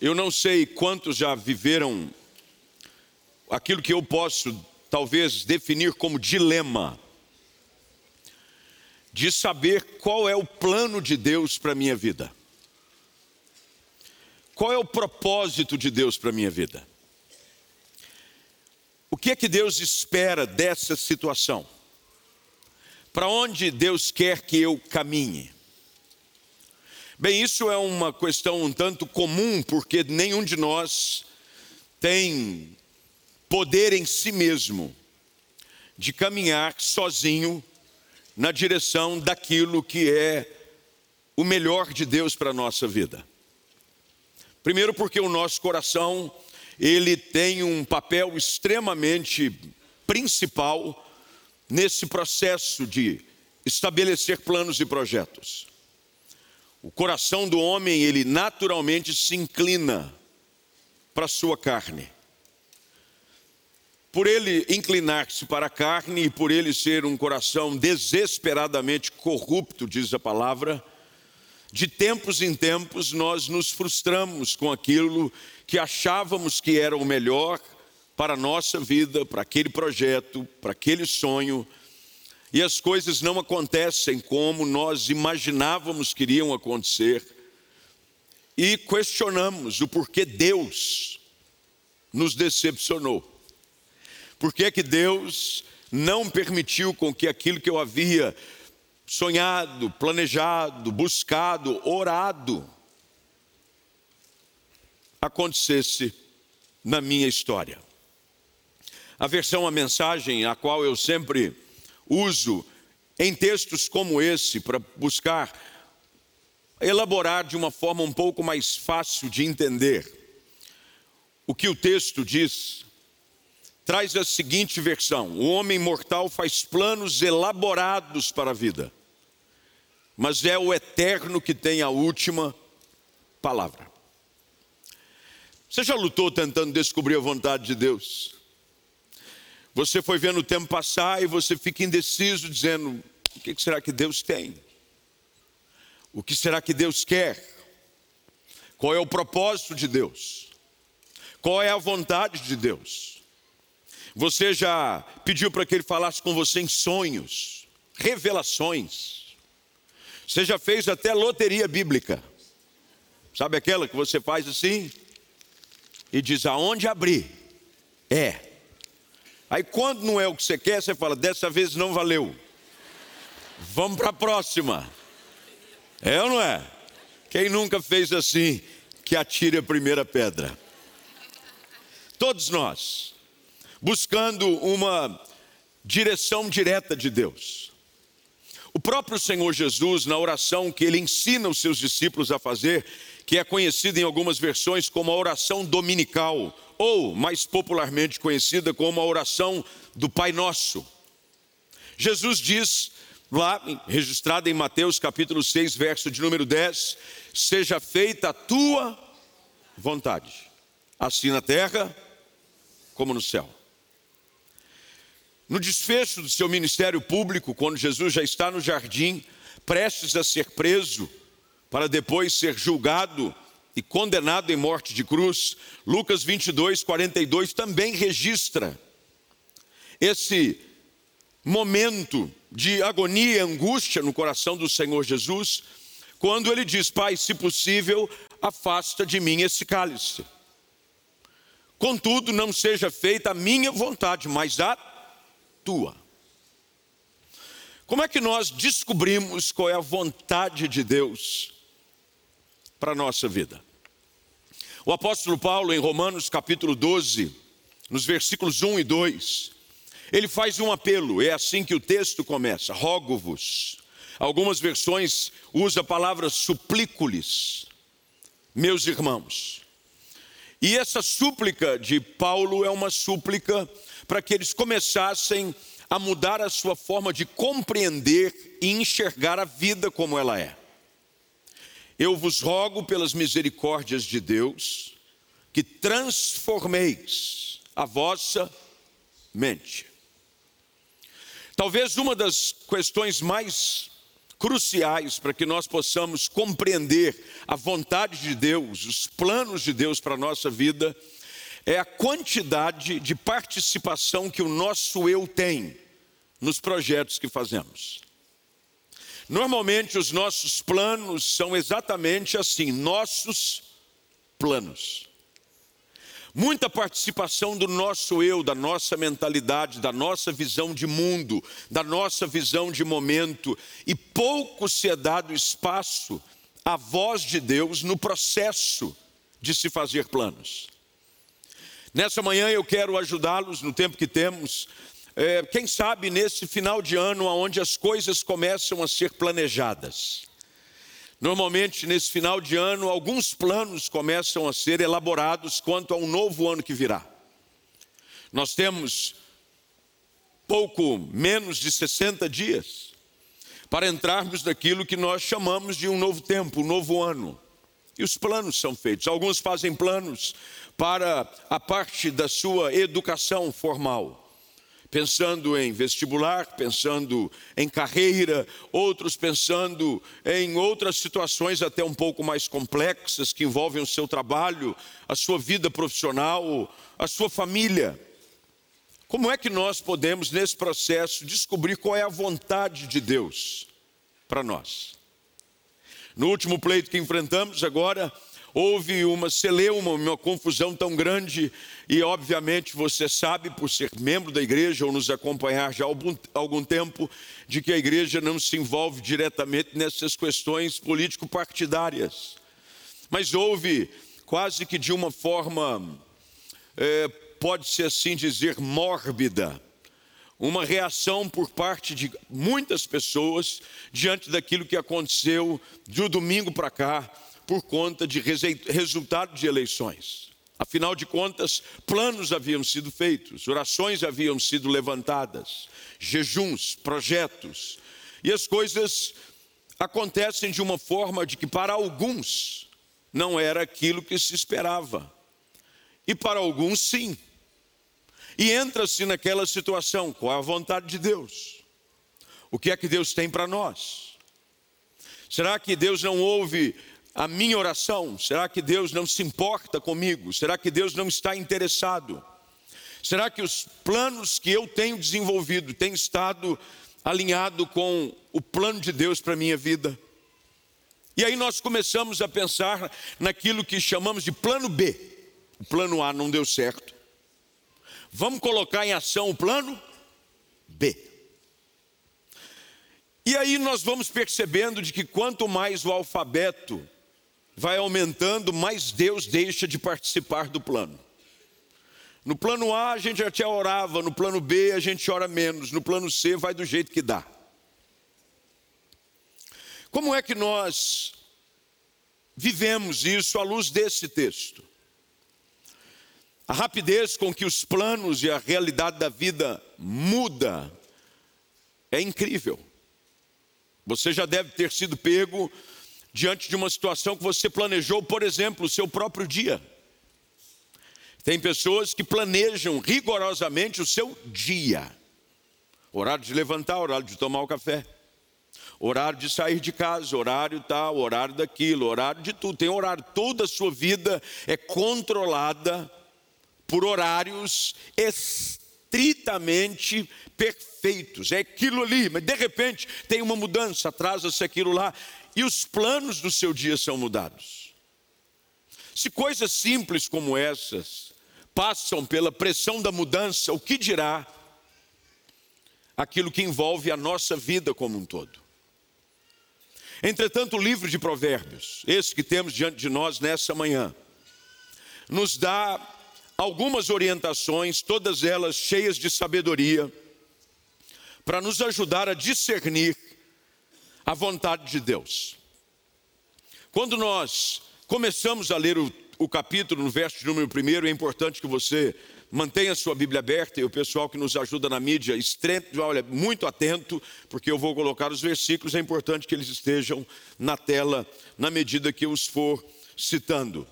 Eu não sei quantos já viveram aquilo que eu posso talvez definir como dilema de saber qual é o plano de Deus para a minha vida. Qual é o propósito de Deus para a minha vida? O que é que Deus espera dessa situação? Para onde Deus quer que eu caminhe? Bem, isso é uma questão um tanto comum, porque nenhum de nós tem poder em si mesmo de caminhar sozinho na direção daquilo que é o melhor de Deus para a nossa vida. Primeiro porque o nosso coração, ele tem um papel extremamente principal nesse processo de estabelecer planos e projetos. O coração do homem, ele naturalmente se inclina para a sua carne. Por ele inclinar-se para a carne e por ele ser um coração desesperadamente corrupto, diz a palavra, de tempos em tempos nós nos frustramos com aquilo que achávamos que era o melhor para a nossa vida, para aquele projeto, para aquele sonho, e as coisas não acontecem como nós imaginávamos que iriam acontecer, e questionamos o porquê Deus nos decepcionou. Por que, que Deus não permitiu com que aquilo que eu havia sonhado, planejado, buscado, orado, acontecesse na minha história. A versão, a mensagem, a qual eu sempre uso em textos como esse, para buscar elaborar de uma forma um pouco mais fácil de entender o que o texto diz, traz a seguinte versão: O homem mortal faz planos elaborados para a vida, mas é o eterno que tem a última palavra. Você já lutou tentando descobrir a vontade de Deus? Você foi vendo o tempo passar e você fica indeciso, dizendo: o que será que Deus tem? O que será que Deus quer? Qual é o propósito de Deus? Qual é a vontade de Deus? Você já pediu para que Ele falasse com você em sonhos, revelações. Você já fez até loteria bíblica. Sabe aquela que você faz assim? E diz aonde abrir? É. Aí quando não é o que você quer, você fala: dessa vez não valeu. Vamos para a próxima. É ou não é? Quem nunca fez assim, que atire a primeira pedra. Todos nós, buscando uma direção direta de Deus. O próprio Senhor Jesus, na oração que ele ensina os seus discípulos a fazer, que é conhecida em algumas versões como a oração dominical, ou mais popularmente conhecida como a oração do Pai Nosso. Jesus diz lá, registrado em Mateus capítulo 6, verso de número 10: Seja feita a tua vontade, assim na terra como no céu. No desfecho do seu ministério público, quando Jesus já está no jardim, prestes a ser preso, para depois ser julgado e condenado em morte de cruz, Lucas 22, 42 também registra esse momento de agonia e angústia no coração do Senhor Jesus, quando ele diz: Pai, se possível, afasta de mim esse cálice. Contudo, não seja feita a minha vontade, mas a tua. Como é que nós descobrimos qual é a vontade de Deus para a nossa vida? O apóstolo Paulo, em Romanos capítulo 12, nos versículos 1 e 2, ele faz um apelo, é assim que o texto começa: rogo-vos. Algumas versões usa a palavra suplico-lhes, meus irmãos. E essa súplica de Paulo é uma súplica para que eles começassem a mudar a sua forma de compreender e enxergar a vida como ela é. Eu vos rogo pelas misericórdias de Deus que transformeis a vossa mente. Talvez uma das questões mais cruciais para que nós possamos compreender a vontade de Deus, os planos de Deus para a nossa vida, é a quantidade de participação que o nosso eu tem nos projetos que fazemos. Normalmente os nossos planos são exatamente assim, nossos planos. Muita participação do nosso eu, da nossa mentalidade, da nossa visão de mundo, da nossa visão de momento, e pouco se é dado espaço à voz de Deus no processo de se fazer planos. Nessa manhã eu quero ajudá-los no tempo que temos é, quem sabe nesse final de ano, onde as coisas começam a ser planejadas. Normalmente, nesse final de ano, alguns planos começam a ser elaborados quanto a um novo ano que virá. Nós temos pouco menos de 60 dias para entrarmos naquilo que nós chamamos de um novo tempo, um novo ano. E os planos são feitos. Alguns fazem planos para a parte da sua educação formal pensando em vestibular, pensando em carreira, outros pensando em outras situações até um pouco mais complexas que envolvem o seu trabalho, a sua vida profissional, a sua família. Como é que nós podemos, nesse processo, descobrir qual é a vontade de Deus para nós? No último pleito que enfrentamos agora, houve uma celeuma, uma confusão tão grande, e obviamente você sabe, por ser membro da igreja ou nos acompanhar já há algum, algum tempo, de que a igreja não se envolve diretamente nessas questões político-partidárias. Mas houve, quase que de uma forma, é, pode-se assim dizer, mórbida, uma reação por parte de muitas pessoas diante daquilo que aconteceu de um domingo para cá, por conta de resultado de eleições. Afinal de contas, planos haviam sido feitos, orações haviam sido levantadas, jejuns, projetos, e as coisas acontecem de uma forma de que para alguns não era aquilo que se esperava, e para alguns sim. E entra-se naquela situação, qual a vontade de Deus? O que é que Deus tem para nós? Será que Deus não ouve a minha oração? Será que Deus não se importa comigo? Será que Deus não está interessado? Será que os planos que eu tenho desenvolvido têm estado alinhado com o plano de Deus para a minha vida? E aí nós começamos a pensar naquilo que chamamos de plano B. O plano A não deu certo. Vamos colocar em ação o plano B. E aí nós vamos percebendo de que quanto mais o alfabeto vai aumentando, mais Deus deixa de participar do plano. No plano A a gente até orava, no plano B a gente ora menos, no plano C vai do jeito que dá. Como é que nós vivemos isso à luz desse texto? A rapidez com que os planos e a realidade da vida muda é incrível. Você já deve ter sido pego diante de uma situação que você planejou, por exemplo, o seu próprio dia. Tem pessoas que planejam rigorosamente o seu dia. Horário de levantar, horário de tomar o café. Horário de sair de casa, horário tal, horário daquilo, horário de tudo. Tem horário. Toda a sua vida é controlada por horários estritamente perfeitos. É aquilo ali, mas de repente tem uma mudança, atrasa-se aquilo lá e os planos do seu dia são mudados. Se coisas simples como essas passam pela pressão da mudança, o que dirá aquilo que envolve a nossa vida como um todo? Entretanto, o livro de Provérbios, esse que temos diante de nós nessa manhã, nos dá algumas orientações, todas elas cheias de sabedoria, para nos ajudar a discernir a vontade de Deus. Quando nós começamos a ler o, o capítulo, no verso de número 1, é importante que você mantenha a sua Bíblia aberta e o pessoal que nos ajuda na mídia, olha, muito atento, porque eu vou colocar os versículos, é importante que eles estejam na tela na medida que eu os for citando.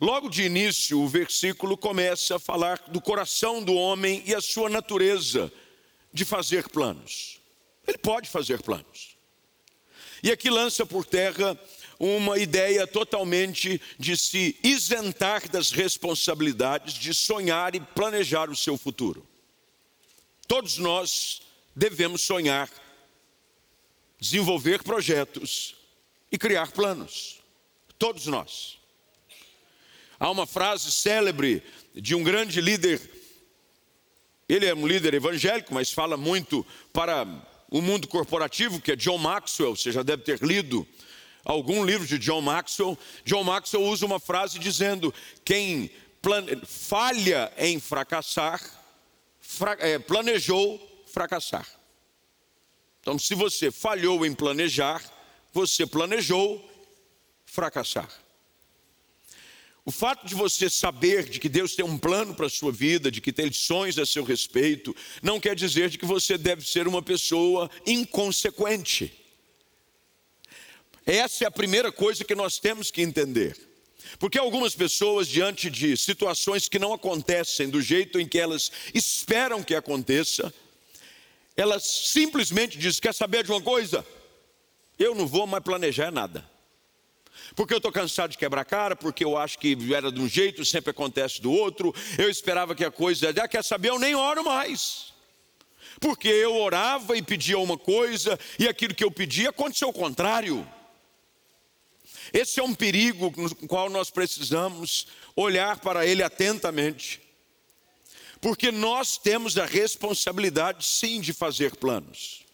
Logo de início, o versículo começa a falar do coração do homem e a sua natureza de fazer planos. Ele pode fazer planos. E aqui lança por terra uma ideia totalmente de se isentar das responsabilidades de sonhar e planejar o seu futuro. Todos nós devemos sonhar, desenvolver projetos e criar planos. Todos nós. Há uma frase célebre de um grande líder, ele é um líder evangélico, mas fala muito para o mundo corporativo, que é John Maxwell, você já deve ter lido algum livro de John Maxwell. John Maxwell usa uma frase dizendo: quem falha em fracassar, fra... é, planejou fracassar. Então, se você falhou em planejar, você planejou fracassar. O fato de você saber de que Deus tem um plano para a sua vida, de que tem lições a seu respeito, não quer dizer de que você deve ser uma pessoa inconsequente. Essa é a primeira coisa que nós temos que entender. Porque algumas pessoas, diante de situações que não acontecem do jeito em que elas esperam que aconteça, elas simplesmente dizem: Quer saber de uma coisa? Eu não vou mais planejar nada. Porque eu estou cansado de quebrar cara, porque eu acho que era de um jeito, sempre acontece do outro. Eu esperava que a coisa. Já quer saber, eu nem oro mais. Porque eu orava e pedia uma coisa, e aquilo que eu pedia aconteceu o contrário. Esse é um perigo no qual nós precisamos olhar para ele atentamente. Porque nós temos a responsabilidade, sim, de fazer planos.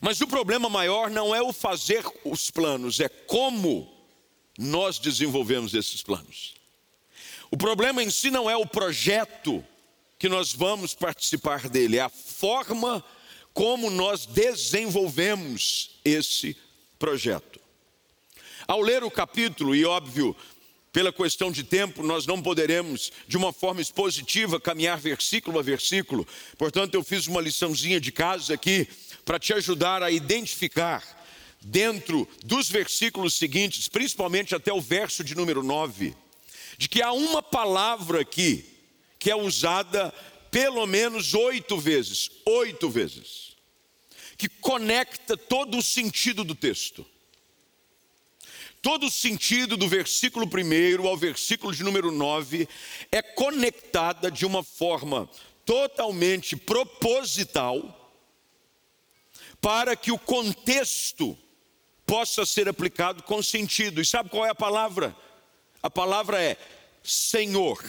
Mas o problema maior não é o fazer os planos, é como nós desenvolvemos esses planos. O problema em si não é o projeto que nós vamos participar dele, é a forma como nós desenvolvemos esse projeto. Ao ler o capítulo, e óbvio, pela questão de tempo, nós não poderemos, de uma forma expositiva, caminhar versículo a versículo, portanto, eu fiz uma liçãozinha de casa aqui para te ajudar a identificar dentro dos versículos seguintes, principalmente até o verso de número 9, de que há uma palavra aqui que é usada pelo menos oito vezes, oito vezes, que conecta todo o sentido do texto. Todo o sentido do versículo 1 ao versículo de número 9 é conectada de uma forma totalmente proposital para que o contexto possa ser aplicado com sentido. E sabe qual é a palavra? A palavra é Senhor.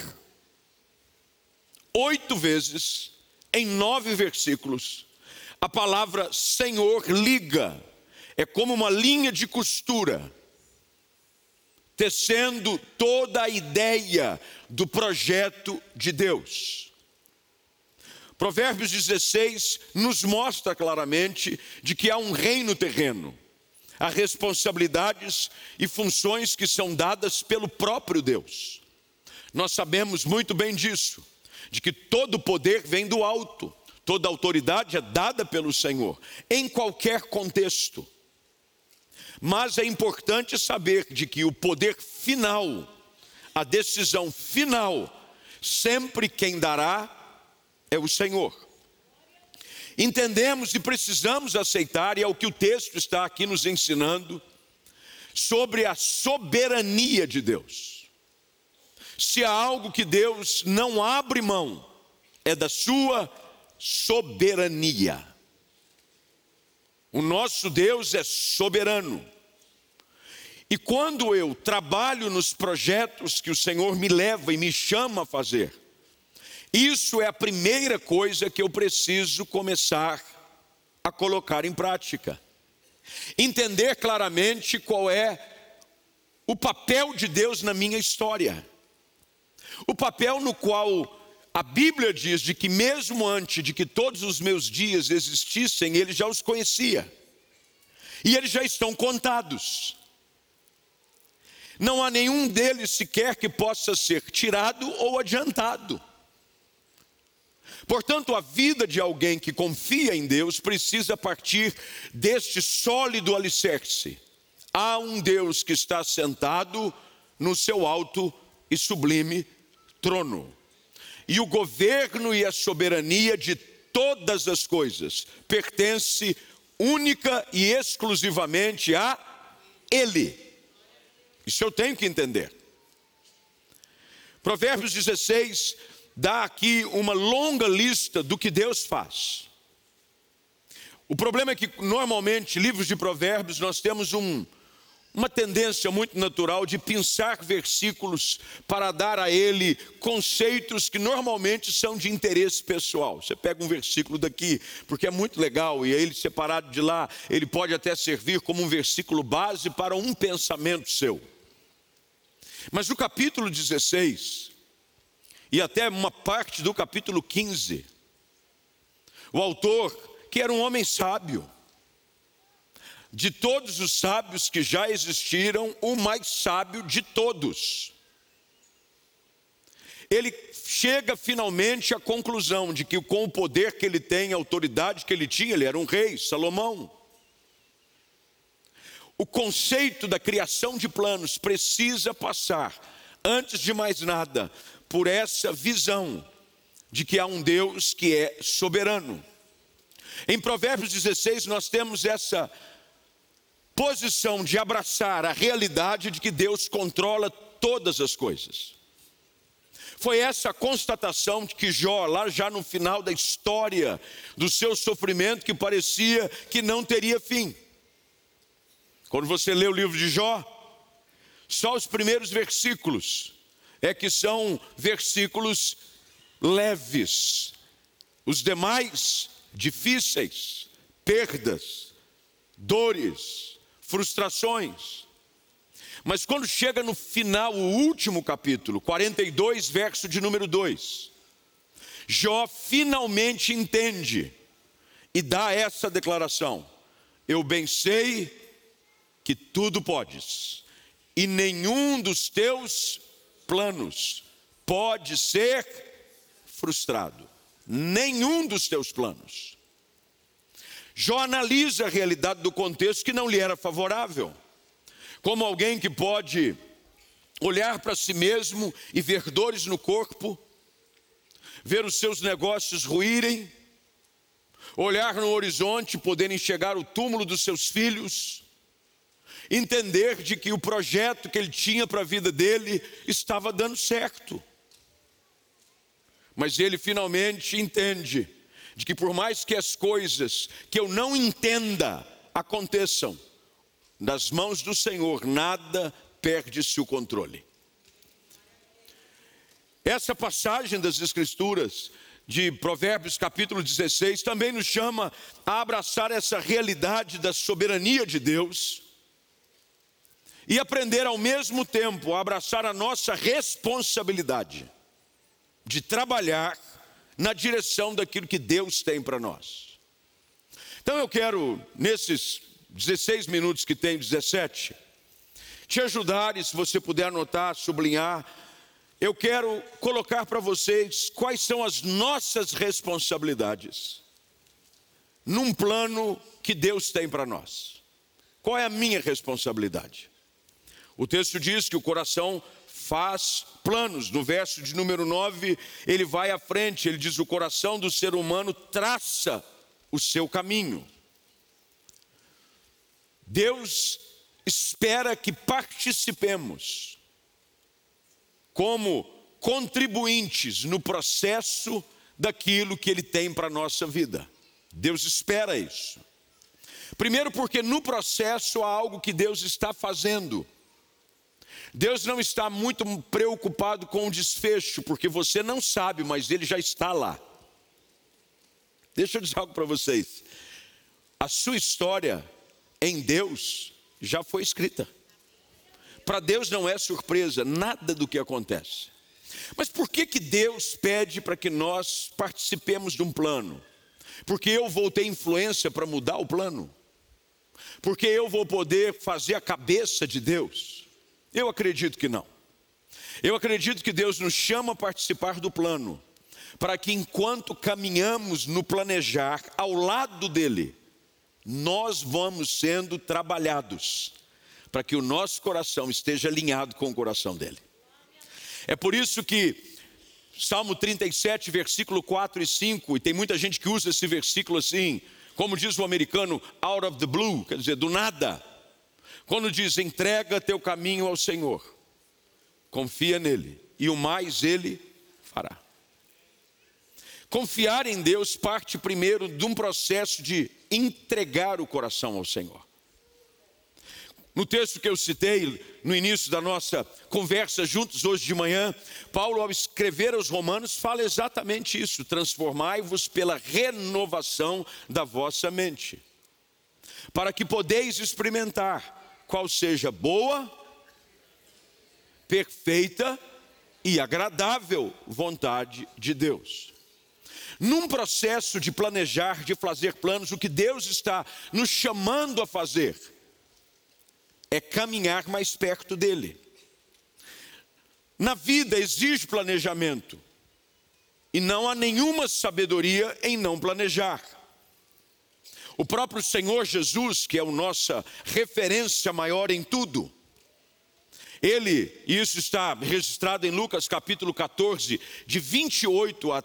Oito vezes, em nove versículos, a palavra Senhor liga, é como uma linha de costura, tecendo toda a ideia do projeto de Deus. Provérbios 16 nos mostra claramente de que há um reino terreno, há responsabilidades e funções que são dadas pelo próprio Deus. Nós sabemos muito bem disso, de que todo poder vem do alto, toda autoridade é dada pelo Senhor, em qualquer contexto. Mas é importante saber de que o poder final, a decisão final, sempre quem dará é o Senhor. Entendemos e precisamos aceitar, e é o que o texto está aqui nos ensinando, sobre a soberania de Deus. Se há algo que Deus não abre mão, é da sua soberania. O nosso Deus é soberano. E quando eu trabalho nos projetos que o Senhor me leva e me chama a fazer, isso é a primeira coisa que eu preciso começar a colocar em prática. Entender claramente qual é o papel de Deus na minha história. O papel no qual a Bíblia diz de que mesmo antes de que todos os meus dias existissem, ele já os conhecia. E eles já estão contados. Não há nenhum deles sequer que possa ser tirado ou adiantado. Portanto, a vida de alguém que confia em Deus precisa partir deste sólido alicerce. Há um Deus que está sentado no seu alto e sublime trono. E o governo e a soberania de todas as coisas pertence única e exclusivamente a Ele. Isso eu tenho que entender. Provérbios 16 dá aqui uma longa lista do que Deus faz. O problema é que, normalmente, livros de Provérbios, nós temos um, uma tendência muito natural de pensar versículos para dar a ele conceitos que normalmente são de interesse pessoal. Você pega um versículo daqui, porque é muito legal, e ele separado de lá, ele pode até servir como um versículo base para um pensamento seu. Mas no capítulo 16, e até uma parte do capítulo 15, o autor, que era um homem sábio, de todos os sábios que já existiram, o mais sábio de todos. Ele chega finalmente à conclusão de que, com o poder que ele tem, a autoridade que ele tinha, ele era um rei, Salomão. O conceito da criação de planos precisa passar, antes de mais nada, por essa visão de que há um Deus que é soberano. Em Provérbios 16, nós temos essa posição de abraçar a realidade de que Deus controla todas as coisas. Foi essa constatação de que Jó, lá já no final da história do seu sofrimento, que parecia que não teria fim. Quando você lê o livro de Jó, só os primeiros versículos é que são versículos leves, os demais difíceis, perdas, dores, frustrações. Mas quando chega no final, o último capítulo, 42, verso de número 2, Jó finalmente entende e dá essa declaração: Eu bem sei que tudo podes, e nenhum dos teus planos pode ser frustrado. Nenhum dos teus planos. Jó analisa a realidade do contexto que não lhe era favorável, como alguém que pode olhar para si mesmo e ver dores no corpo, ver os seus negócios ruírem, olhar no horizonte, poder enxergar o túmulo dos seus filhos, entender de que o projeto que ele tinha para a vida dele estava dando certo. Mas ele finalmente entende de que por mais que as coisas que eu não entenda aconteçam, nas mãos do Senhor nada perde-se o controle. Essa passagem das Escrituras, de Provérbios capítulo 16, também nos chama a abraçar essa realidade da soberania de Deus e aprender ao mesmo tempo a abraçar a nossa responsabilidade de trabalhar na direção daquilo que Deus tem para nós. Então eu quero, nesses 16 minutos que tem, 17, te ajudar, e se você puder anotar, sublinhar, eu quero colocar para vocês quais são as nossas responsabilidades num plano que Deus tem para nós. Qual é a minha responsabilidade? O texto diz que o coração faz planos. No verso de número 9, ele vai à frente, ele diz: o coração do ser humano traça o seu caminho. Deus espera que participemos como contribuintes no processo daquilo que Ele tem para a nossa vida. Deus espera isso. Primeiro, porque no processo há algo que Deus está fazendo. Deus não está muito preocupado com o desfecho, porque você não sabe, mas Ele já está lá. Deixa eu dizer algo para vocês. A sua história em Deus já foi escrita. Para Deus não é surpresa nada do que acontece. Mas por que, que Deus pede para que nós participemos de um plano? Porque eu vou ter influência para mudar o plano? Porque eu vou poder fazer a cabeça de Deus? Eu acredito que não. Eu acredito que Deus nos chama a participar do plano, para que enquanto caminhamos no planejar ao lado dele, nós vamos sendo trabalhados, para que o nosso coração esteja alinhado com o coração dele. É por isso que Salmo 37, versículo 4 e 5, e tem muita gente que usa esse versículo assim, Como diz o americano, out of the blue, quer dizer, do nada. Quando diz entrega teu caminho ao Senhor, confia nele, e o mais ele fará. Confiar em Deus parte primeiro de um processo de entregar o coração ao Senhor. No texto que eu citei no início da nossa conversa juntos hoje de manhã, Paulo, ao escrever aos Romanos, fala exatamente isso: transformai-vos pela renovação da vossa mente, para que podeis experimentar qual seja boa, perfeita e agradável vontade de Deus. Num processo de planejar, de fazer planos, o que Deus está nos chamando a fazer é caminhar mais perto dele. Na vida exige planejamento, e não há nenhuma sabedoria em não planejar. O próprio Senhor Jesus, que é a nossa referência maior em tudo, ele, e isso está registrado em Lucas capítulo 14, de 28 a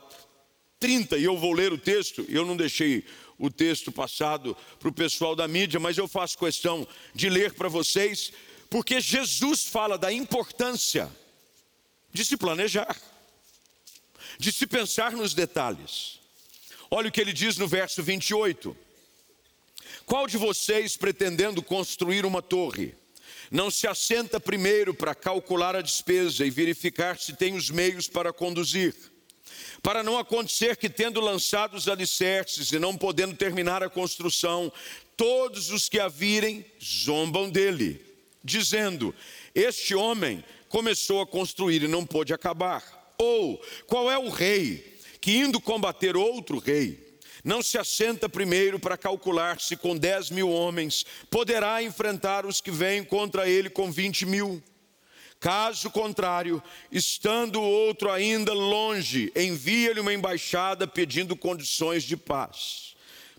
30, e eu vou ler o texto, eu não deixei o texto passado para o pessoal da mídia, mas eu faço questão de ler para vocês, porque Jesus fala da importância de se planejar, de se pensar nos detalhes. Olha o que ele diz no verso 28. Qual de vocês, pretendendo construir uma torre, não se assenta primeiro para calcular a despesa e verificar se tem os meios para conduzir? para não acontecer que, tendo lançado os alicerces e não podendo terminar a construção, todos os que a virem zombam dele, dizendo: Este homem começou a construir e não pôde acabar. Ou qual é o rei que, indo combater outro rei, não se assenta primeiro para calcular se com dez mil homens poderá enfrentar os que vêm contra ele com vinte mil? Caso contrário, estando o outro ainda longe, envia-lhe uma embaixada pedindo condições de paz.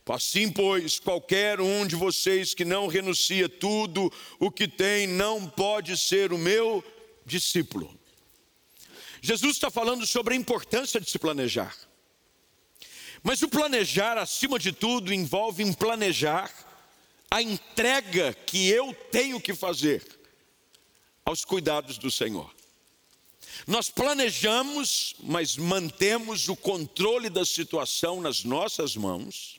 Assim, pois, qualquer um de vocês que não renuncia tudo o que tem, não pode ser o meu discípulo. Jesus está falando sobre a importância de se planejar. Mas o planejar, acima de tudo, envolve em planejar a entrega que eu tenho que fazer aos cuidados do Senhor. Nós planejamos, mas mantemos o controle da situação nas nossas mãos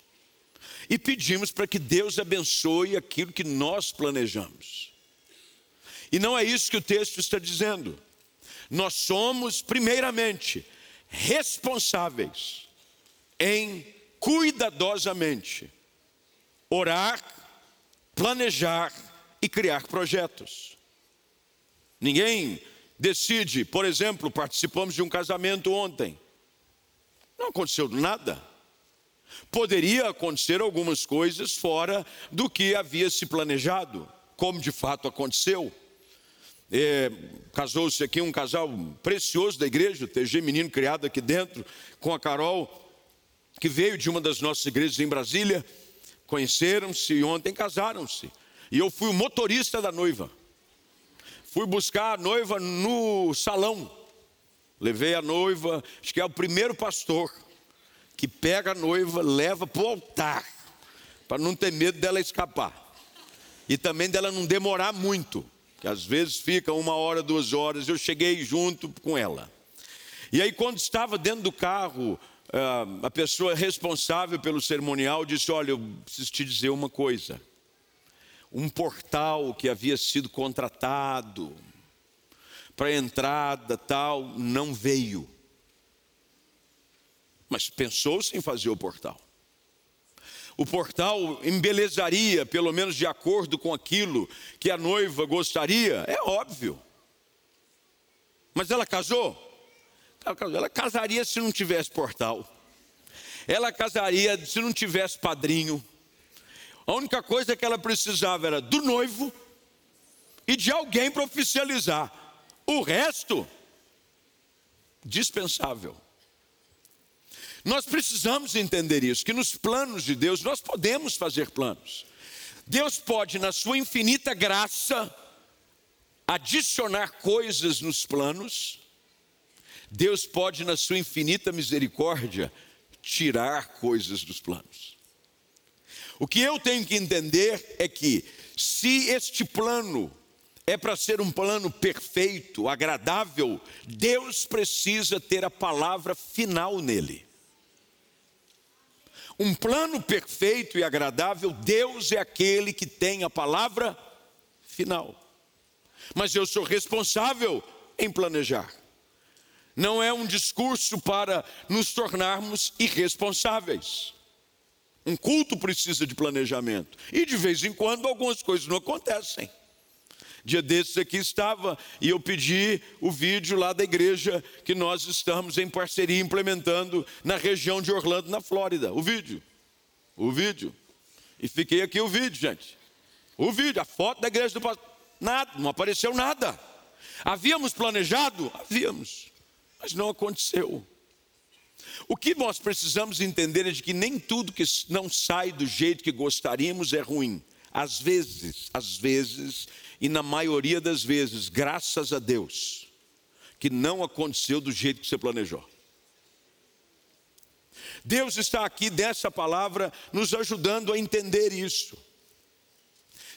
e pedimos para que Deus abençoe aquilo que nós planejamos. E não é isso que o texto está dizendo. Nós somos, primeiramente, responsáveis em cuidadosamente orar, planejar e criar projetos. Ninguém decide, por exemplo, participamos de um casamento ontem. Não aconteceu nada. Poderia acontecer algumas coisas fora do que havia se planejado, como de fato aconteceu. É, Casou-se aqui um casal precioso da igreja, o TG Menino criado aqui dentro, com a Carol, que veio de uma das nossas igrejas em Brasília. Conheceram-se e ontem casaram-se. E eu fui o motorista da noiva. Fui buscar a noiva no salão. Levei a noiva, acho que é o primeiro pastor que pega a noiva, leva para o altar, para não ter medo dela escapar. E também dela não demorar muito, que às vezes fica uma hora, duas horas. Eu cheguei junto com ela. E aí, quando estava dentro do carro, a pessoa responsável pelo cerimonial disse: Olha, eu preciso te dizer uma coisa um portal que havia sido contratado para entrada tal, não veio. Mas pensou-se em fazer o portal. O portal embelezaria, pelo menos de acordo com aquilo que a noiva gostaria, é óbvio. Mas ela casou? Ela casaria se não tivesse portal. Ela casaria se não tivesse padrinho. A única coisa que ela precisava era do noivo e de alguém para oficializar. O resto, dispensável. Nós precisamos entender isso, que nos planos de Deus nós podemos fazer planos. Deus pode, na sua infinita graça, adicionar coisas nos planos. Deus pode, na sua infinita misericórdia, tirar coisas dos planos. O que eu tenho que entender é que, se este plano é para ser um plano perfeito, agradável, Deus precisa ter a palavra final nele. Um plano perfeito e agradável, Deus é aquele que tem a palavra final. Mas eu sou responsável em planejar. Não é um discurso para nos tornarmos irresponsáveis. Um culto precisa de planejamento. E de vez em quando algumas coisas não acontecem. Dia desses aqui estava e eu pedi o vídeo lá da igreja que nós estamos em parceria implementando na região de Orlando, na Flórida. O vídeo. O vídeo. E fiquei aqui o vídeo, gente. O vídeo, a foto da igreja do pastor. Nada, não apareceu nada. Havíamos planejado? Havíamos. Mas não aconteceu. O que nós precisamos entender é de que nem tudo que não sai do jeito que gostaríamos é ruim. Às vezes, às vezes, e na maioria das vezes, graças a Deus, que não aconteceu do jeito que você planejou. Deus está aqui dessa palavra nos ajudando a entender isso.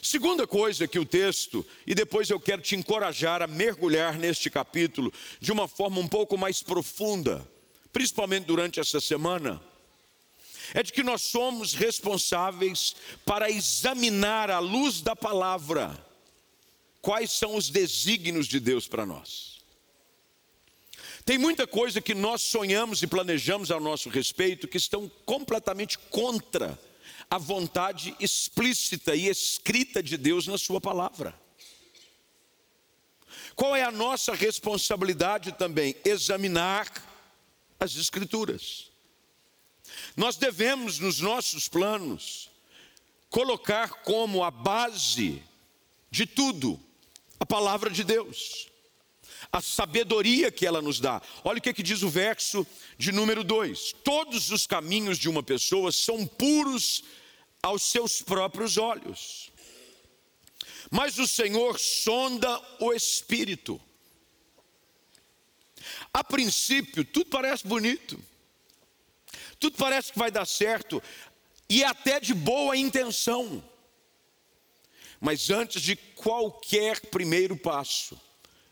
Segunda coisa que o texto, e depois eu quero te encorajar a mergulhar neste capítulo de uma forma um pouco mais profunda, principalmente durante essa semana, é de que nós somos responsáveis para examinar à luz da palavra quais são os desígnios de Deus para nós. Tem muita coisa que nós sonhamos e planejamos ao nosso respeito que estão completamente contra a vontade explícita e escrita de Deus na Sua palavra. Qual é a nossa responsabilidade também? Examinar as Escrituras. Nós devemos, nos nossos planos, colocar como a base de tudo a palavra de Deus, a sabedoria que ela nos dá. Olha o que, é que diz o verso de número 2: Todos os caminhos de uma pessoa são puros aos seus próprios olhos. Mas o Senhor sonda o espírito. A princípio, tudo parece bonito, tudo parece que vai dar certo, e até de boa intenção. Mas antes de qualquer primeiro passo,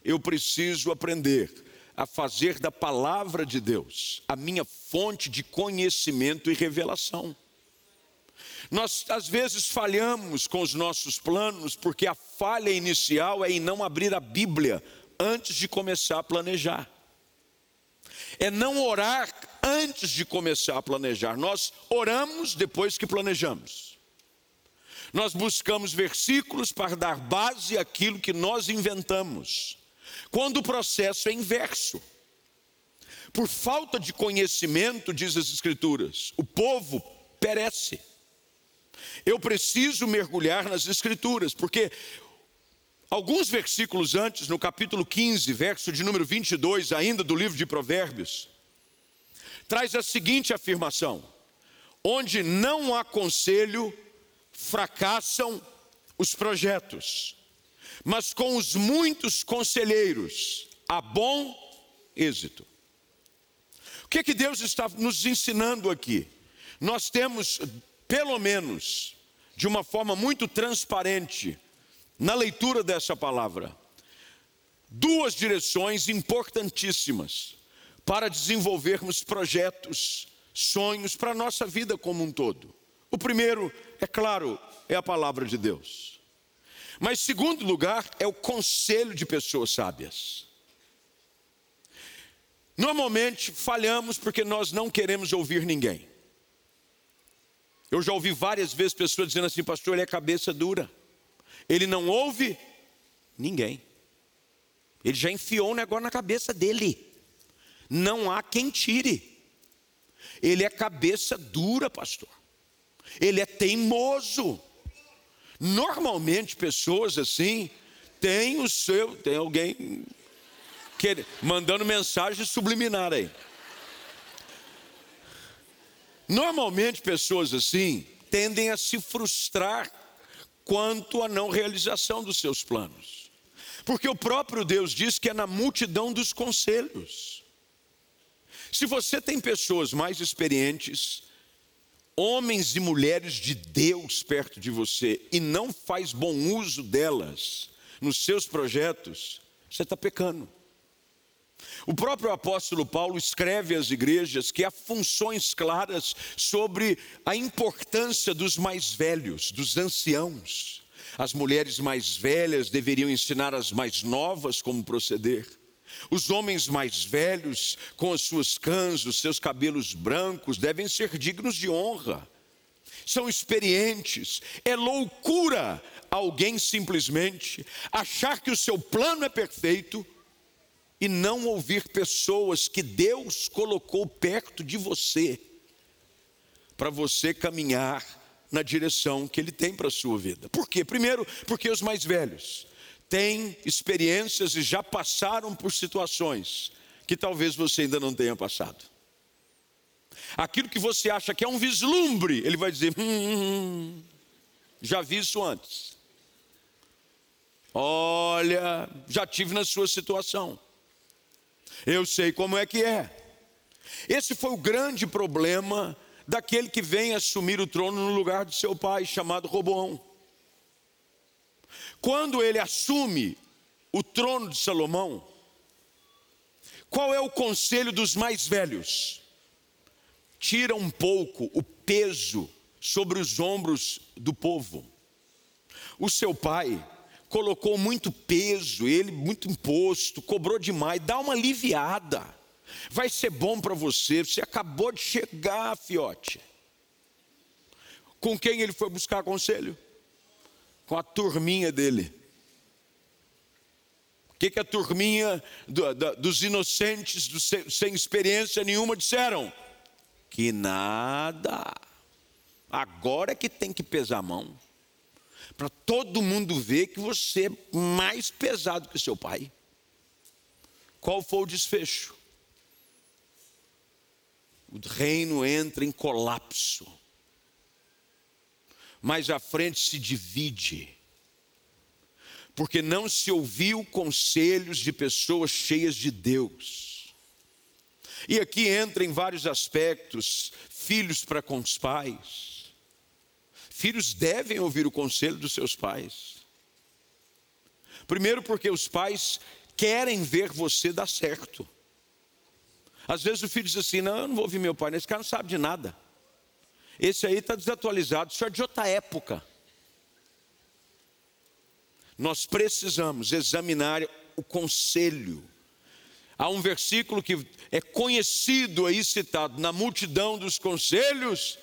eu preciso aprender a fazer da palavra de Deus a minha fonte de conhecimento e revelação. Nós às vezes falhamos com os nossos planos porque a falha inicial é em não abrir a Bíblia antes de começar a planejar. É não orar antes de começar a planejar. Nós oramos depois que planejamos. Nós buscamos versículos para dar base àquilo que nós inventamos. Quando o processo é inverso. Por falta de conhecimento, diz as Escrituras, o povo perece. Eu preciso mergulhar nas Escrituras, porque alguns versículos antes, no capítulo 15, verso de número 22, ainda do livro de Provérbios, traz a seguinte afirmação: onde não há conselho, fracassam os projetos, mas com os muitos conselheiros há bom êxito. O que é que Deus está nos ensinando aqui? Nós temos pelo menos de uma forma muito transparente, na leitura dessa palavra, duas direções importantíssimas para desenvolvermos projetos, sonhos para a nossa vida como um todo. O primeiro, é claro, é a palavra de Deus. Mas, segundo lugar, é o conselho de pessoas sábias. Normalmente falhamos porque nós não queremos ouvir ninguém. Eu já ouvi várias vezes pessoas dizendo assim, pastor, ele é cabeça dura. Ele não ouve ninguém. Ele já enfiou um negócio na cabeça dele. Não há quem tire. Ele é cabeça dura, pastor. Ele é teimoso. Normalmente pessoas assim têm o seu, tem alguém que, mandando mensagem subliminar aí. Normalmente, pessoas assim tendem a se frustrar quanto à não realização dos seus planos, porque o próprio Deus diz que é na multidão dos conselhos. Se você tem pessoas mais experientes, homens e mulheres de Deus perto de você e não faz bom uso delas nos seus projetos, você está pecando. O próprio apóstolo Paulo escreve às igrejas que há funções claras sobre a importância dos mais velhos, dos anciãos. As mulheres mais velhas deveriam ensinar as mais novas como proceder. Os homens mais velhos, com as suas cãs, os seus cabelos brancos, devem ser dignos de honra. São experientes. É loucura alguém simplesmente achar que o seu plano é perfeito e não ouvir pessoas que Deus colocou perto de você para você caminhar na direção que Ele tem para a sua vida. Por quê? Primeiro, porque os mais velhos têm experiências e já passaram por situações que talvez você ainda não tenha passado. Aquilo que você acha que é um vislumbre, ele vai dizer: hum, hum, hum já vi isso antes. Olha, já tive na sua situação. Eu sei como é que é. Esse foi o grande problema daquele que vem assumir o trono no lugar de seu pai, chamado Roboão. Quando ele assume o trono de Salomão, qual é o conselho dos mais velhos? Tira um pouco o peso sobre os ombros do povo. O seu pai colocou muito peso, ele muito imposto, cobrou demais, dá uma aliviada. Vai ser bom para você, você acabou de chegar, fiote. Com quem ele foi buscar conselho? Com a turminha dele. O que, que a turminha do, da, dos inocentes, do, sem, sem experiência nenhuma, disseram? Que nada. Agora é que tem que pesar a mão. Para todo mundo ver que você é mais pesado que seu pai. Qual foi o desfecho? O reino entra em colapso. Mais à frente se divide porque não se ouviu conselhos de pessoas cheias de Deus. E aqui entra em vários aspectos, filhos para com os pais. Filhos devem ouvir o conselho dos seus pais. Primeiro, porque os pais querem ver você dar certo. Às vezes o filho diz assim: Não, eu não vou ouvir meu pai, esse cara não sabe de nada. Esse aí está desatualizado, isso é de outra época nós precisamos examinar o conselho. Há um versículo que é conhecido aí citado: na multidão dos conselhos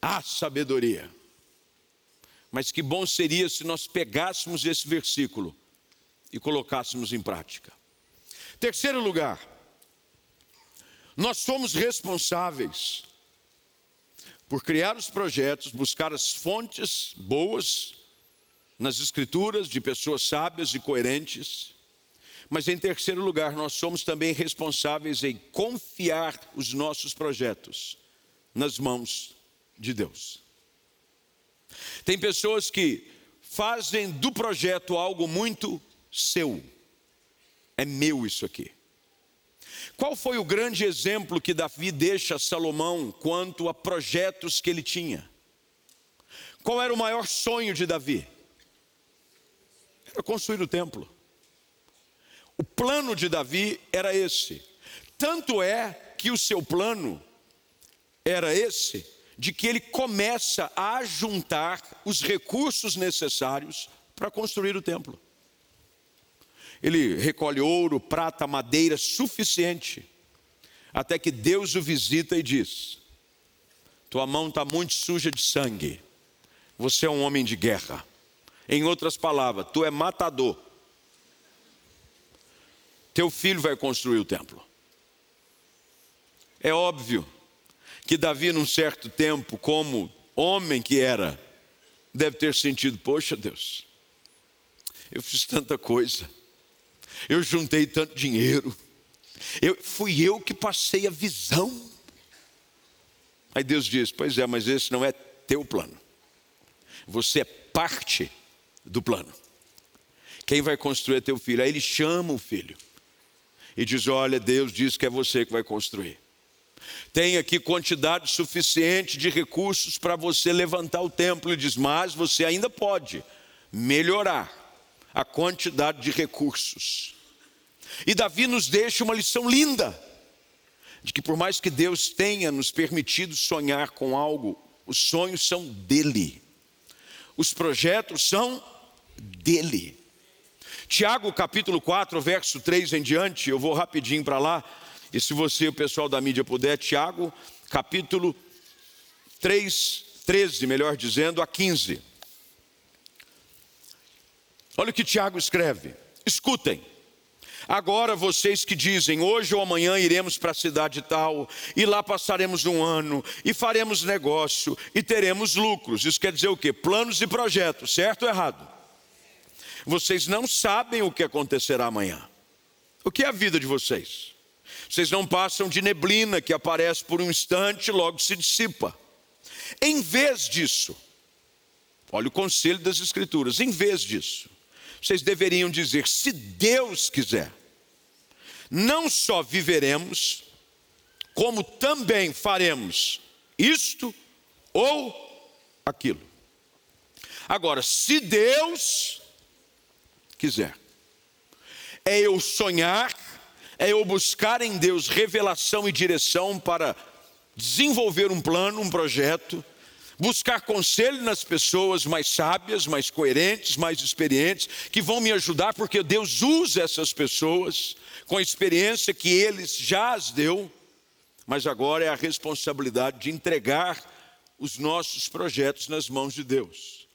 há sabedoria. Mas que bom seria se nós pegássemos esse versículo e colocássemos em prática. Terceiro lugar, nós somos responsáveis por criar os projetos, buscar as fontes boas nas Escrituras de pessoas sábias e coerentes. Mas, em terceiro lugar, nós somos também responsáveis em confiar os nossos projetos nas mãos de Deus. Tem pessoas que fazem do projeto algo muito seu. É meu isso aqui. Qual foi o grande exemplo que Davi deixa a Salomão quanto a projetos que ele tinha? Qual era o maior sonho de Davi? para construir o templo. O plano de Davi era esse. Tanto é que o seu plano era esse, de que ele começa a juntar os recursos necessários para construir o templo. Ele recolhe ouro, prata, madeira suficiente, até que Deus o visita e diz: Tua mão está muito suja de sangue, você é um homem de guerra. Em outras palavras, tu é matador. Teu filho vai construir o templo. É óbvio que Davi, num certo tempo, como homem que era, deve ter sentido: poxa, Deus, eu fiz tanta coisa, eu juntei tanto dinheiro, eu, fui eu que passei a visão. Aí Deus diz: Pois é, mas esse não é teu plano, você é parte do plano. Quem vai construir é teu filho? Aí ele chama o filho e diz: Olha, Deus diz que é você que vai construir. tem aqui quantidade suficiente de recursos para você levantar o templo. Ele diz, mas você ainda pode melhorar a quantidade de recursos. E Davi nos deixa uma lição linda, de que por mais que Deus tenha nos permitido sonhar com algo, os sonhos são dele, os projetos são dele. Tiago capítulo 4, verso 3 em diante, eu vou rapidinho para lá, e se você, o pessoal da mídia puder, Tiago capítulo 3, 13, melhor dizendo, a 15. Olha o que Tiago escreve: escutem. Agora vocês que dizem, hoje ou amanhã iremos para a cidade tal, e lá passaremos um ano, e faremos negócio, e teremos lucros. Isso quer dizer o quê? Planos e projetos, certo ou errado? Vocês não sabem o que acontecerá amanhã. O que é a vida de vocês? Vocês não passam de neblina que aparece por um instante e logo se dissipa. Em vez disso, olha o conselho das Escrituras, em vez disso, vocês deveriam dizer: se Deus quiser, não só viveremos, como também faremos isto ou aquilo. Agora, se Deus quiser, é eu sonhar, é eu buscar em Deus revelação e direção para desenvolver um plano, um projeto, buscar conselho nas pessoas mais sábias, mais coerentes, mais experientes, que vão me ajudar, porque Deus usa essas pessoas com a experiência que Ele já as deu, mas agora é a responsabilidade de entregar os nossos projetos nas mãos de Deus.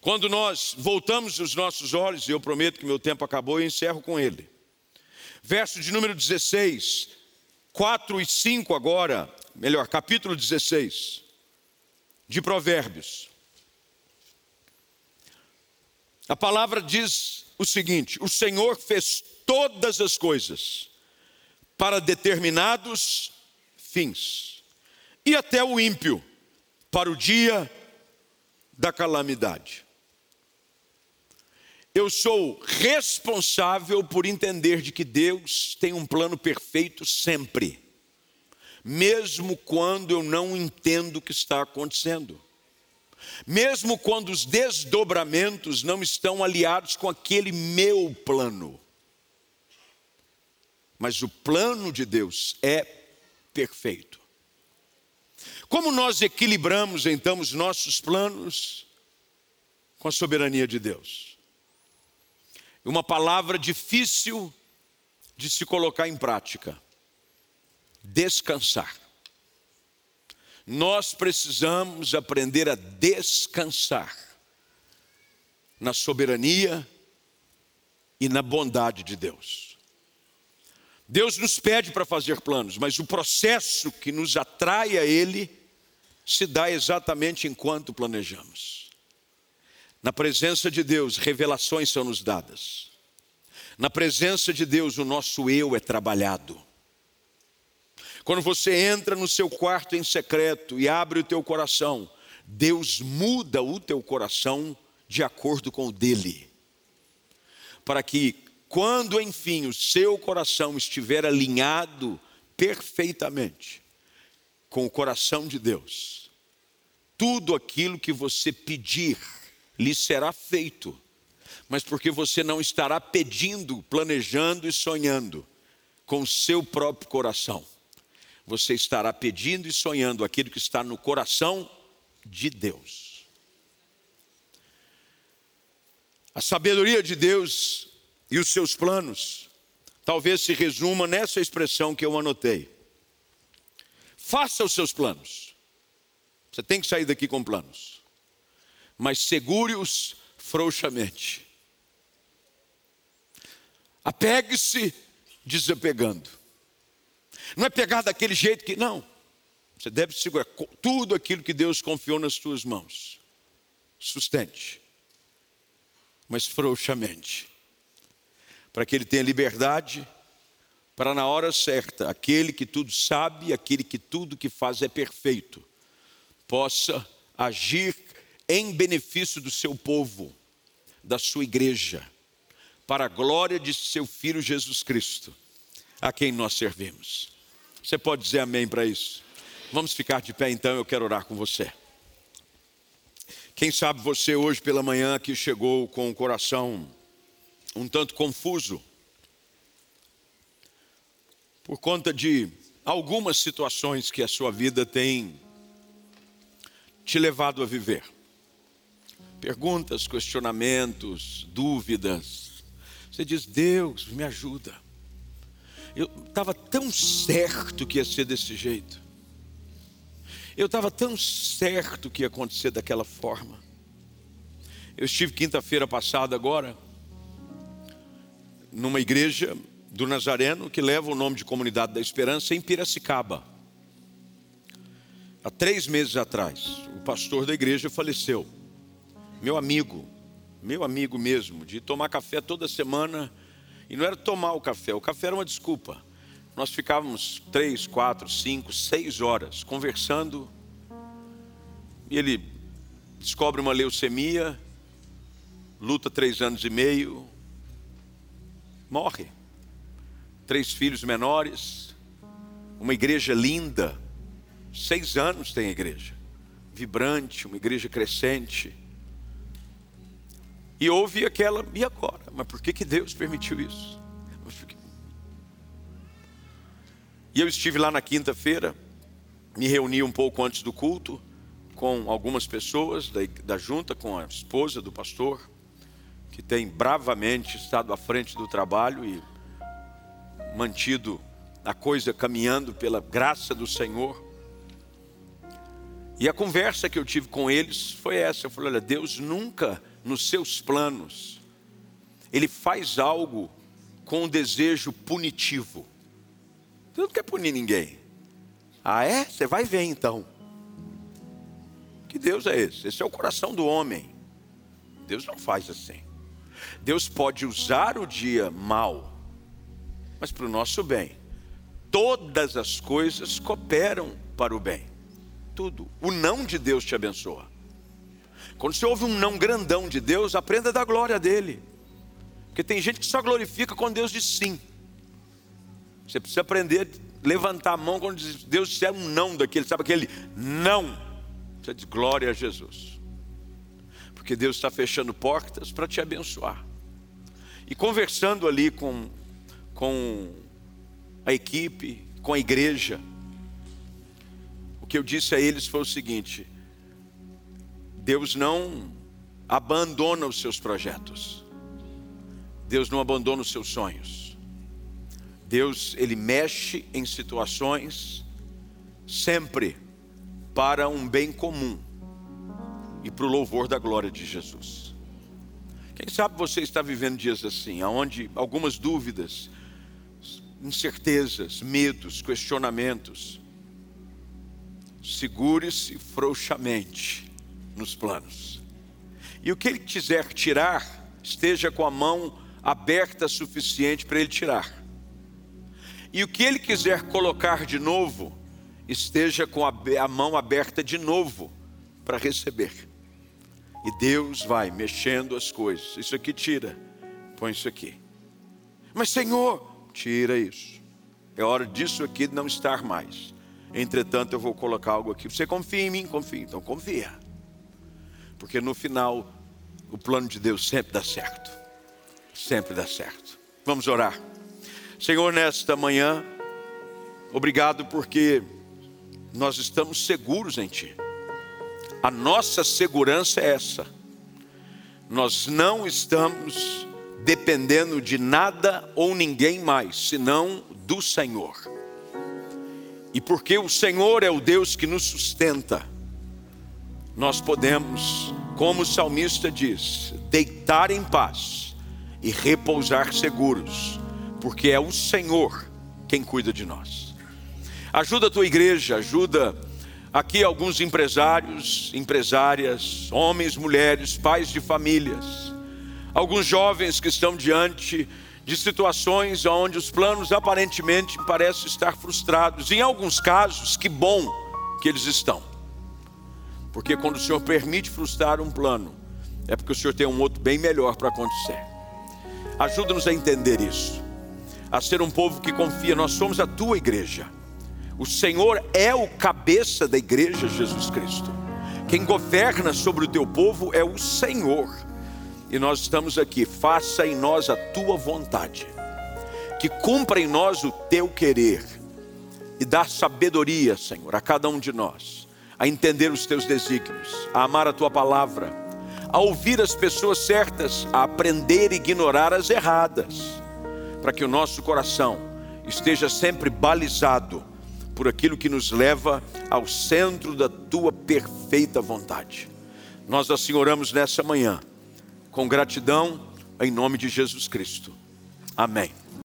Quando nós voltamos os nossos olhos, e eu prometo que meu tempo acabou, eu encerro com ele. Verso de número 16, 4 e 5 agora, melhor, capítulo 16 de Provérbios. A palavra diz o seguinte: o Senhor fez todas as coisas para determinados fins, e até o ímpio para o dia da calamidade. Eu sou responsável por entender de que Deus tem um plano perfeito sempre mesmo quando eu não entendo o que está acontecendo. Mesmo quando os desdobramentos não estão aliados com aquele meu plano. Mas o plano de Deus é perfeito. Como nós equilibramos então os nossos planos com a soberania de Deus? Uma palavra difícil de se colocar em prática descansar. Nós precisamos aprender a descansar na soberania e na bondade de Deus. Deus nos pede para fazer planos, mas o processo que nos atrai a Ele se dá exatamente enquanto planejamos. Na presença de Deus, revelações são nos dadas. Na presença de Deus, o nosso eu é trabalhado. Quando você entra no seu quarto em secreto e abre o teu coração, Deus muda o teu coração de acordo com o dele. Para que quando enfim o seu coração estiver alinhado perfeitamente com o coração de Deus, tudo aquilo que você pedir lhe será feito, mas porque você não estará pedindo, planejando e sonhando com o seu próprio coração você estará pedindo e sonhando aquilo que está no coração de Deus. A sabedoria de Deus e os seus planos talvez se resuma nessa expressão que eu anotei. Faça os seus planos. Você tem que sair daqui com planos. Mas segure-os frouxamente. Apegue-se desapegando. Não é pegar daquele jeito que. Não. Você deve segurar tudo aquilo que Deus confiou nas tuas mãos. Sustente. Mas frouxamente. Para que Ele tenha liberdade, para na hora certa, aquele que tudo sabe, aquele que tudo que faz é perfeito, possa agir em benefício do seu povo, da sua igreja, para a glória de seu Filho Jesus Cristo, a quem nós servimos. Você pode dizer amém para isso? Vamos ficar de pé então, eu quero orar com você. Quem sabe você hoje pela manhã que chegou com o coração um tanto confuso por conta de algumas situações que a sua vida tem te levado a viver. Perguntas, questionamentos, dúvidas. Você diz: Deus, me ajuda. Eu estava tão certo que ia ser desse jeito. Eu estava tão certo que ia acontecer daquela forma. Eu estive quinta-feira passada agora numa igreja do Nazareno que leva o nome de Comunidade da Esperança em Piracicaba. Há três meses atrás, o pastor da igreja faleceu. Meu amigo, meu amigo mesmo, de tomar café toda semana. E não era tomar o café, o café era uma desculpa. Nós ficávamos três, quatro, cinco, seis horas conversando. E ele descobre uma leucemia, luta três anos e meio, morre. Três filhos menores, uma igreja linda, seis anos tem a igreja, vibrante, uma igreja crescente. E houve aquela, e agora? Mas por que, que Deus permitiu isso? E eu estive lá na quinta-feira, me reuni um pouco antes do culto com algumas pessoas da, da junta, com a esposa do pastor, que tem bravamente estado à frente do trabalho e mantido a coisa caminhando pela graça do Senhor. E a conversa que eu tive com eles foi essa: eu falei, olha, Deus nunca nos seus planos, Ele faz algo com um desejo punitivo. Deus não quer punir ninguém. Ah, é? Você vai ver então. Que Deus é esse? Esse é o coração do homem. Deus não faz assim. Deus pode usar o dia mal, mas para o nosso bem. Todas as coisas cooperam para o bem. Tudo. O não de Deus te abençoa. Quando você ouve um não grandão de Deus, aprenda da glória dele. Porque tem gente que só glorifica quando Deus diz sim. Você precisa aprender a levantar a mão quando Deus disser um não daquele, sabe aquele não. Você diz glória a Jesus. Porque Deus está fechando portas para te abençoar. E conversando ali com, com a equipe, com a igreja, o que eu disse a eles foi o seguinte: Deus não abandona os seus projetos. Deus não abandona os seus sonhos. Deus, ele mexe em situações sempre para um bem comum e para o louvor da glória de Jesus. Quem sabe você está vivendo dias assim, onde algumas dúvidas, incertezas, medos, questionamentos. Segure-se frouxamente nos planos. E o que ele quiser tirar, esteja com a mão aberta suficiente para ele tirar. E o que ele quiser colocar de novo, esteja com a, mão aberta de novo para receber. E Deus vai mexendo as coisas. Isso aqui tira, põe isso aqui. Mas Senhor, tira isso. É hora disso aqui não estar mais. Entretanto, eu vou colocar algo aqui. Você confia em mim? Confia. Então confia. Porque no final, o plano de Deus sempre dá certo. Sempre dá certo. Vamos orar. Senhor, nesta manhã, obrigado porque nós estamos seguros em Ti. A nossa segurança é essa. Nós não estamos dependendo de nada ou ninguém mais, senão do Senhor. E porque o Senhor é o Deus que nos sustenta, nós podemos, como o salmista diz, deitar em paz e repousar seguros porque é o Senhor quem cuida de nós. Ajuda a tua igreja, ajuda aqui alguns empresários, empresárias, homens, mulheres, pais de famílias, alguns jovens que estão diante de situações onde os planos aparentemente parecem estar frustrados. Em alguns casos, que bom que eles estão. Porque quando o Senhor permite frustrar um plano, é porque o Senhor tem um outro bem melhor para acontecer. Ajuda-nos a entender isso a ser um povo que confia. Nós somos a tua igreja. O Senhor é o cabeça da igreja Jesus Cristo. Quem governa sobre o teu povo é o Senhor. E nós estamos aqui, faça em nós a tua vontade, que cumpra em nós o teu querer, e dá sabedoria, Senhor, a cada um de nós, a entender os teus desígnios, a amar a tua palavra, a ouvir as pessoas certas, a aprender e ignorar as erradas, para que o nosso coração esteja sempre balizado por aquilo que nos leva ao centro da tua perfeita vontade. Nós assim oramos nessa manhã, com gratidão, em nome de Jesus Cristo. Amém.